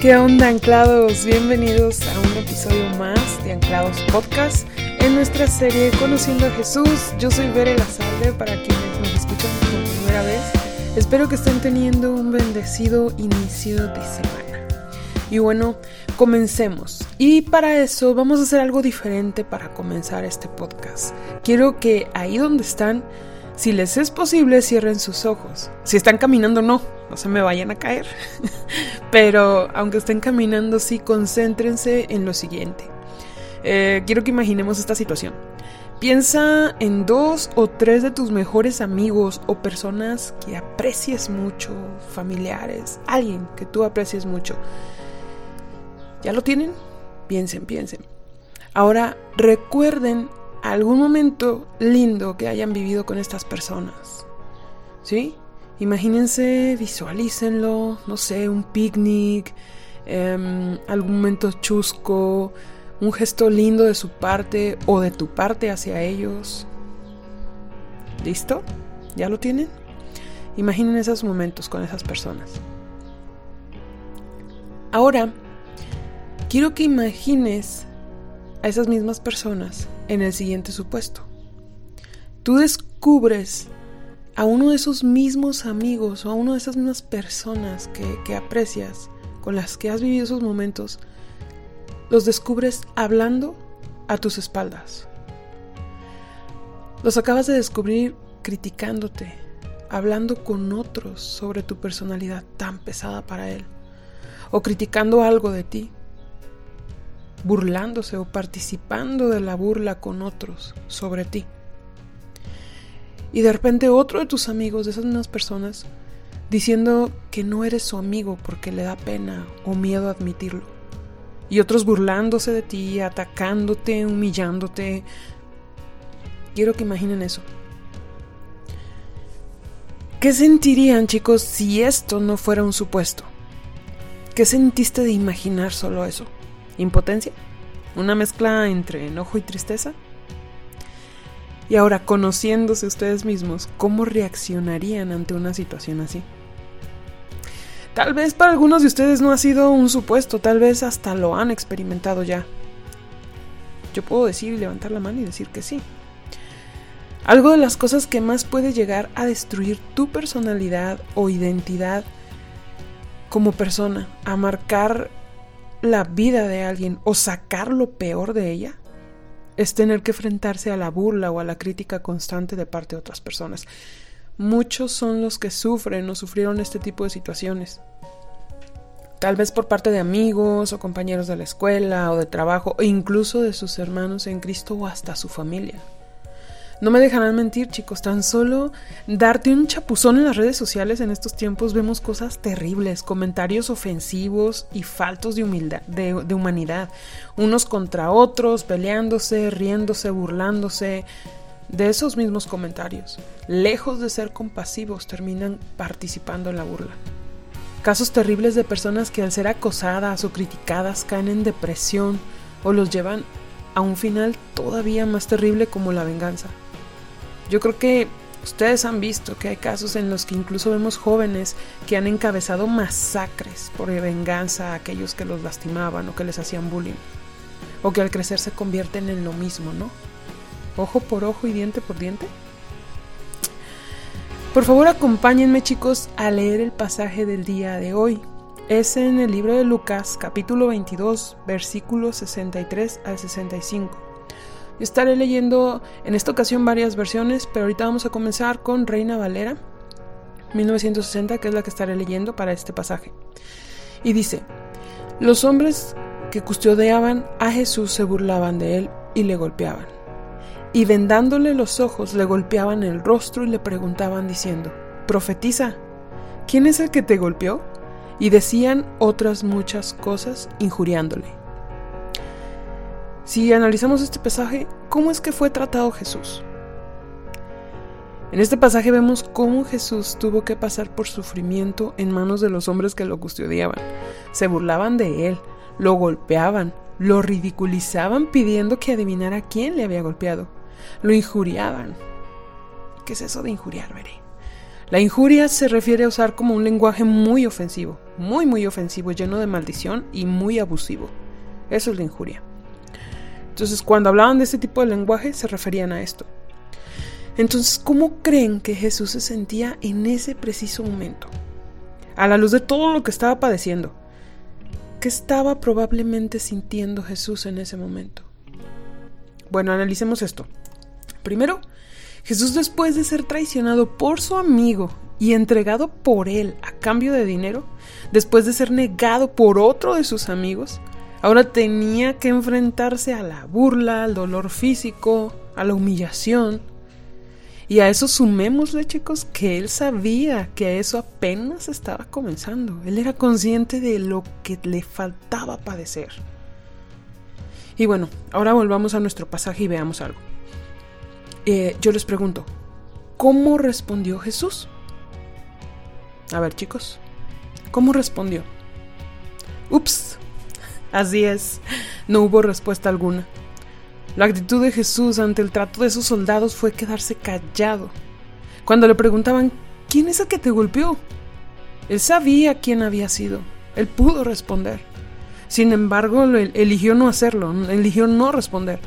¿Qué onda anclados? Bienvenidos a un episodio más de Anclados Podcast en nuestra serie Conociendo a Jesús. Yo soy Bere Lazalde para quienes nos escuchan por primera vez. Espero que estén teniendo un bendecido inicio de semana. Y bueno, comencemos. Y para eso vamos a hacer algo diferente para comenzar este podcast. Quiero que ahí donde están, si les es posible, cierren sus ojos. Si están caminando, no, no se me vayan a caer. Pero aunque estén caminando, sí, concéntrense en lo siguiente. Eh, quiero que imaginemos esta situación. Piensa en dos o tres de tus mejores amigos o personas que aprecies mucho, familiares, alguien que tú aprecies mucho. ¿Ya lo tienen? Piensen, piensen. Ahora recuerden algún momento lindo que hayan vivido con estas personas. ¿Sí? Imagínense, visualícenlo, no sé, un picnic, em, algún momento chusco, un gesto lindo de su parte o de tu parte hacia ellos. ¿Listo? ¿Ya lo tienen? Imaginen esos momentos con esas personas. Ahora, quiero que imagines a esas mismas personas en el siguiente supuesto. Tú descubres a uno de esos mismos amigos o a una de esas mismas personas que, que aprecias, con las que has vivido esos momentos, los descubres hablando a tus espaldas. Los acabas de descubrir criticándote, hablando con otros sobre tu personalidad tan pesada para él, o criticando algo de ti, burlándose o participando de la burla con otros sobre ti. Y de repente otro de tus amigos, de esas mismas personas, diciendo que no eres su amigo porque le da pena o miedo admitirlo y otros burlándose de ti, atacándote, humillándote. Quiero que imaginen eso. ¿Qué sentirían chicos si esto no fuera un supuesto? ¿Qué sentiste de imaginar solo eso? ¿Impotencia? ¿Una mezcla entre enojo y tristeza? Y ahora, conociéndose ustedes mismos, ¿cómo reaccionarían ante una situación así? Tal vez para algunos de ustedes no ha sido un supuesto, tal vez hasta lo han experimentado ya. Yo puedo decir y levantar la mano y decir que sí. Algo de las cosas que más puede llegar a destruir tu personalidad o identidad como persona, a marcar la vida de alguien o sacar lo peor de ella, es tener que enfrentarse a la burla o a la crítica constante de parte de otras personas. Muchos son los que sufren o sufrieron este tipo de situaciones. Tal vez por parte de amigos o compañeros de la escuela o de trabajo, o incluso de sus hermanos en Cristo o hasta su familia. No me dejarán mentir, chicos, tan solo darte un chapuzón en las redes sociales en estos tiempos vemos cosas terribles, comentarios ofensivos y faltos de humildad, de, de humanidad, unos contra otros, peleándose, riéndose, burlándose, de esos mismos comentarios, lejos de ser compasivos, terminan participando en la burla. Casos terribles de personas que al ser acosadas o criticadas caen en depresión o los llevan a un final todavía más terrible como la venganza. Yo creo que ustedes han visto que hay casos en los que incluso vemos jóvenes que han encabezado masacres por venganza a aquellos que los lastimaban o que les hacían bullying. O que al crecer se convierten en lo mismo, ¿no? ojo por ojo y diente por diente? Por favor acompáñenme chicos a leer el pasaje del día de hoy. Es en el libro de Lucas capítulo 22 versículos 63 al 65. Estaré leyendo en esta ocasión varias versiones, pero ahorita vamos a comenzar con Reina Valera 1960, que es la que estaré leyendo para este pasaje. Y dice, los hombres que custodiaban a Jesús se burlaban de él y le golpeaban y vendándole los ojos le golpeaban el rostro y le preguntaban diciendo, Profetiza, ¿quién es el que te golpeó? Y decían otras muchas cosas injuriándole. Si analizamos este pasaje, ¿cómo es que fue tratado Jesús? En este pasaje vemos cómo Jesús tuvo que pasar por sufrimiento en manos de los hombres que lo custodiaban. Se burlaban de él, lo golpeaban, lo ridiculizaban pidiendo que adivinara quién le había golpeado. Lo injuriaban. ¿Qué es eso de injuriar, veré? La injuria se refiere a usar como un lenguaje muy ofensivo, muy muy ofensivo, lleno de maldición y muy abusivo. Eso es la injuria. Entonces, cuando hablaban de este tipo de lenguaje, se referían a esto. Entonces, ¿cómo creen que Jesús se sentía en ese preciso momento? A la luz de todo lo que estaba padeciendo. ¿Qué estaba probablemente sintiendo Jesús en ese momento? Bueno, analicemos esto. Primero, Jesús después de ser traicionado por su amigo y entregado por él a cambio de dinero, después de ser negado por otro de sus amigos, ahora tenía que enfrentarse a la burla, al dolor físico, a la humillación. Y a eso sumémosle, chicos, que él sabía que eso apenas estaba comenzando. Él era consciente de lo que le faltaba padecer. Y bueno, ahora volvamos a nuestro pasaje y veamos algo. Eh, yo les pregunto, ¿cómo respondió Jesús? A ver chicos, ¿cómo respondió? Ups, así es, no hubo respuesta alguna. La actitud de Jesús ante el trato de esos soldados fue quedarse callado. Cuando le preguntaban, ¿quién es el que te golpeó? Él sabía quién había sido. Él pudo responder. Sin embargo, eligió no hacerlo, eligió no responder.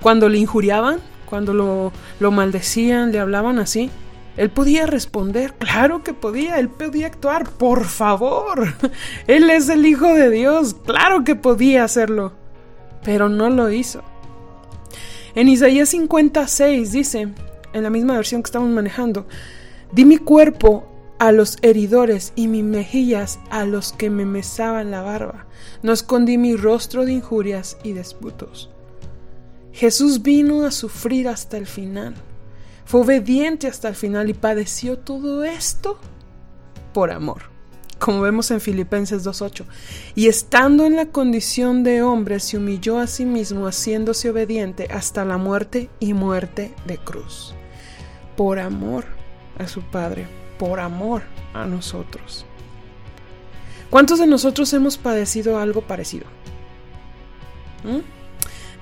Cuando le injuriaban, cuando lo, lo maldecían, le hablaban así, él podía responder, claro que podía, él podía actuar, por favor. Él es el Hijo de Dios, claro que podía hacerlo, pero no lo hizo. En Isaías 56 dice, en la misma versión que estamos manejando, di mi cuerpo a los heridores y mis mejillas a los que me mesaban la barba. No escondí mi rostro de injurias y disputos. Jesús vino a sufrir hasta el final. Fue obediente hasta el final y padeció todo esto por amor, como vemos en Filipenses 2.8. Y estando en la condición de hombre, se humilló a sí mismo, haciéndose obediente hasta la muerte y muerte de cruz. Por amor a su Padre, por amor a nosotros. ¿Cuántos de nosotros hemos padecido algo parecido? ¿Mm?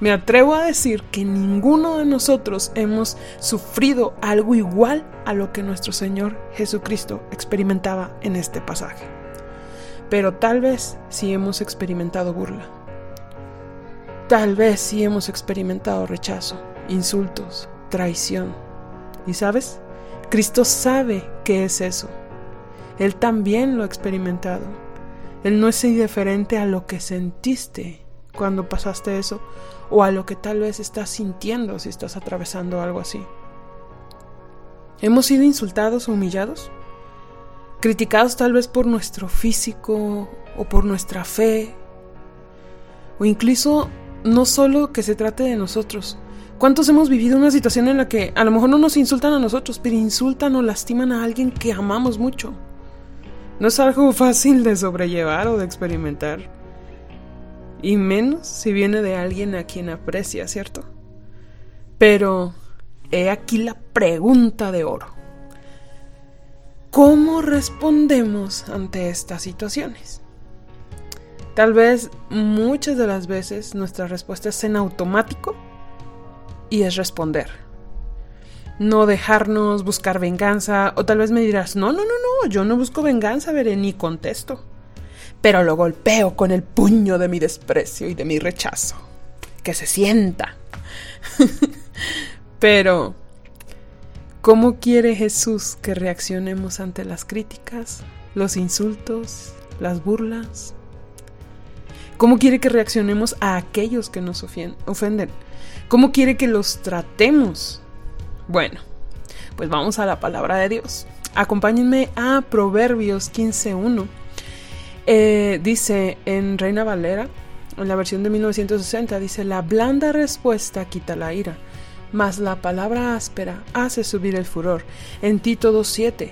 Me atrevo a decir que ninguno de nosotros hemos sufrido algo igual a lo que nuestro Señor Jesucristo experimentaba en este pasaje. Pero tal vez sí hemos experimentado burla. Tal vez sí hemos experimentado rechazo, insultos, traición. ¿Y sabes? Cristo sabe qué es eso. Él también lo ha experimentado. Él no es indiferente a lo que sentiste cuando pasaste eso o a lo que tal vez estás sintiendo si estás atravesando algo así. ¿Hemos sido insultados o humillados? ¿Criticados tal vez por nuestro físico o por nuestra fe? O incluso no solo que se trate de nosotros. ¿Cuántos hemos vivido una situación en la que a lo mejor no nos insultan a nosotros, pero insultan o lastiman a alguien que amamos mucho? No es algo fácil de sobrellevar o de experimentar. Y menos si viene de alguien a quien aprecia, ¿cierto? Pero he aquí la pregunta de oro. ¿Cómo respondemos ante estas situaciones? Tal vez muchas de las veces nuestra respuesta es en automático y es responder. No dejarnos buscar venganza o tal vez me dirás, no, no, no, no, yo no busco venganza, veré, ni contesto pero lo golpeo con el puño de mi desprecio y de mi rechazo. Que se sienta. pero, ¿cómo quiere Jesús que reaccionemos ante las críticas, los insultos, las burlas? ¿Cómo quiere que reaccionemos a aquellos que nos ofenden? ¿Cómo quiere que los tratemos? Bueno, pues vamos a la palabra de Dios. Acompáñenme a Proverbios 15.1 eh, dice en Reina Valera, en la versión de 1960, dice, la blanda respuesta quita la ira, mas la palabra áspera hace subir el furor. En Tito 2.7,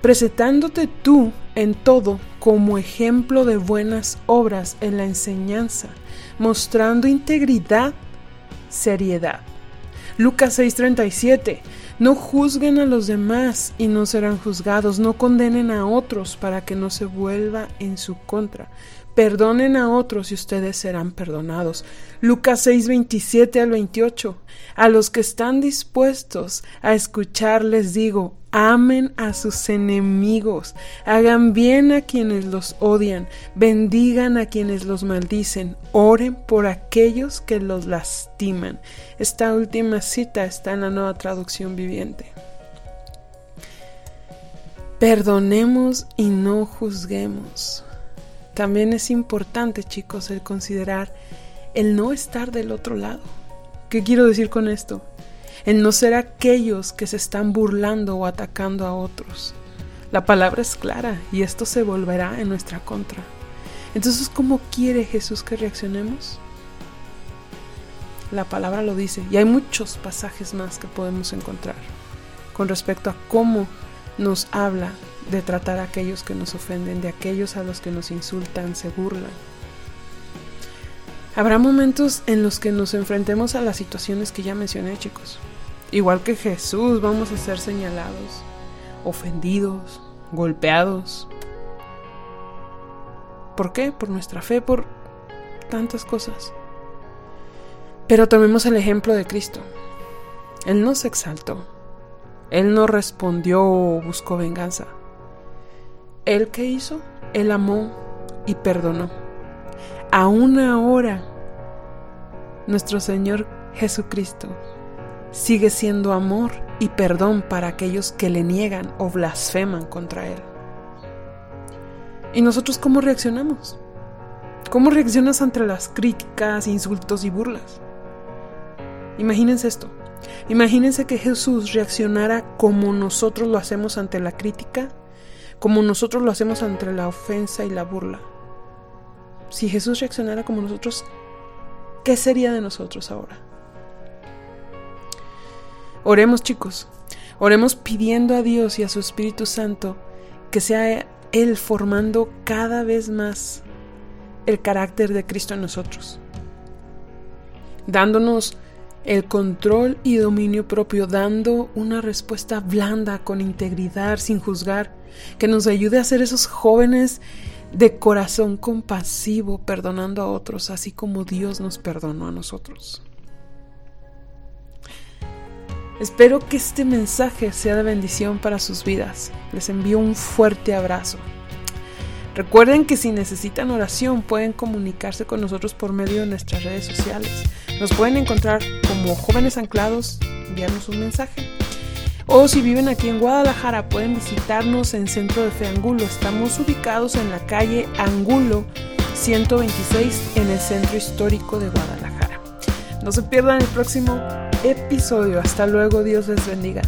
presentándote tú en todo como ejemplo de buenas obras en la enseñanza, mostrando integridad, seriedad. Lucas 6:37 no juzguen a los demás y no serán juzgados, no condenen a otros para que no se vuelva en su contra, Perdonen a otros y ustedes serán perdonados. Lucas 6, 27 al 28. A los que están dispuestos a escuchar les digo, amen a sus enemigos, hagan bien a quienes los odian, bendigan a quienes los maldicen, oren por aquellos que los lastiman. Esta última cita está en la nueva traducción viviente. Perdonemos y no juzguemos. También es importante, chicos, el considerar el no estar del otro lado. ¿Qué quiero decir con esto? El no ser aquellos que se están burlando o atacando a otros. La palabra es clara y esto se volverá en nuestra contra. Entonces, ¿cómo quiere Jesús que reaccionemos? La palabra lo dice y hay muchos pasajes más que podemos encontrar con respecto a cómo nos habla de tratar a aquellos que nos ofenden, de aquellos a los que nos insultan, se burlan. Habrá momentos en los que nos enfrentemos a las situaciones que ya mencioné, chicos. Igual que Jesús, vamos a ser señalados, ofendidos, golpeados. ¿Por qué? Por nuestra fe, por tantas cosas. Pero tomemos el ejemplo de Cristo. Él no se exaltó. Él no respondió o buscó venganza. ¿Él qué hizo? Él amó y perdonó. Aún ahora, nuestro Señor Jesucristo sigue siendo amor y perdón para aquellos que le niegan o blasfeman contra Él. ¿Y nosotros cómo reaccionamos? ¿Cómo reaccionas ante las críticas, insultos y burlas? Imagínense esto. Imagínense que Jesús reaccionara como nosotros lo hacemos ante la crítica como nosotros lo hacemos ante la ofensa y la burla. Si Jesús reaccionara como nosotros, ¿qué sería de nosotros ahora? Oremos chicos, oremos pidiendo a Dios y a su Espíritu Santo que sea Él formando cada vez más el carácter de Cristo en nosotros, dándonos el control y dominio propio, dando una respuesta blanda, con integridad, sin juzgar, que nos ayude a ser esos jóvenes de corazón compasivo, perdonando a otros, así como Dios nos perdonó a nosotros. Espero que este mensaje sea de bendición para sus vidas. Les envío un fuerte abrazo. Recuerden que si necesitan oración pueden comunicarse con nosotros por medio de nuestras redes sociales. Nos pueden encontrar como jóvenes anclados, enviarnos un mensaje. O si viven aquí en Guadalajara pueden visitarnos en Centro de Fe Angulo. Estamos ubicados en la calle Angulo 126 en el Centro Histórico de Guadalajara. No se pierdan el próximo episodio. Hasta luego, Dios les bendiga.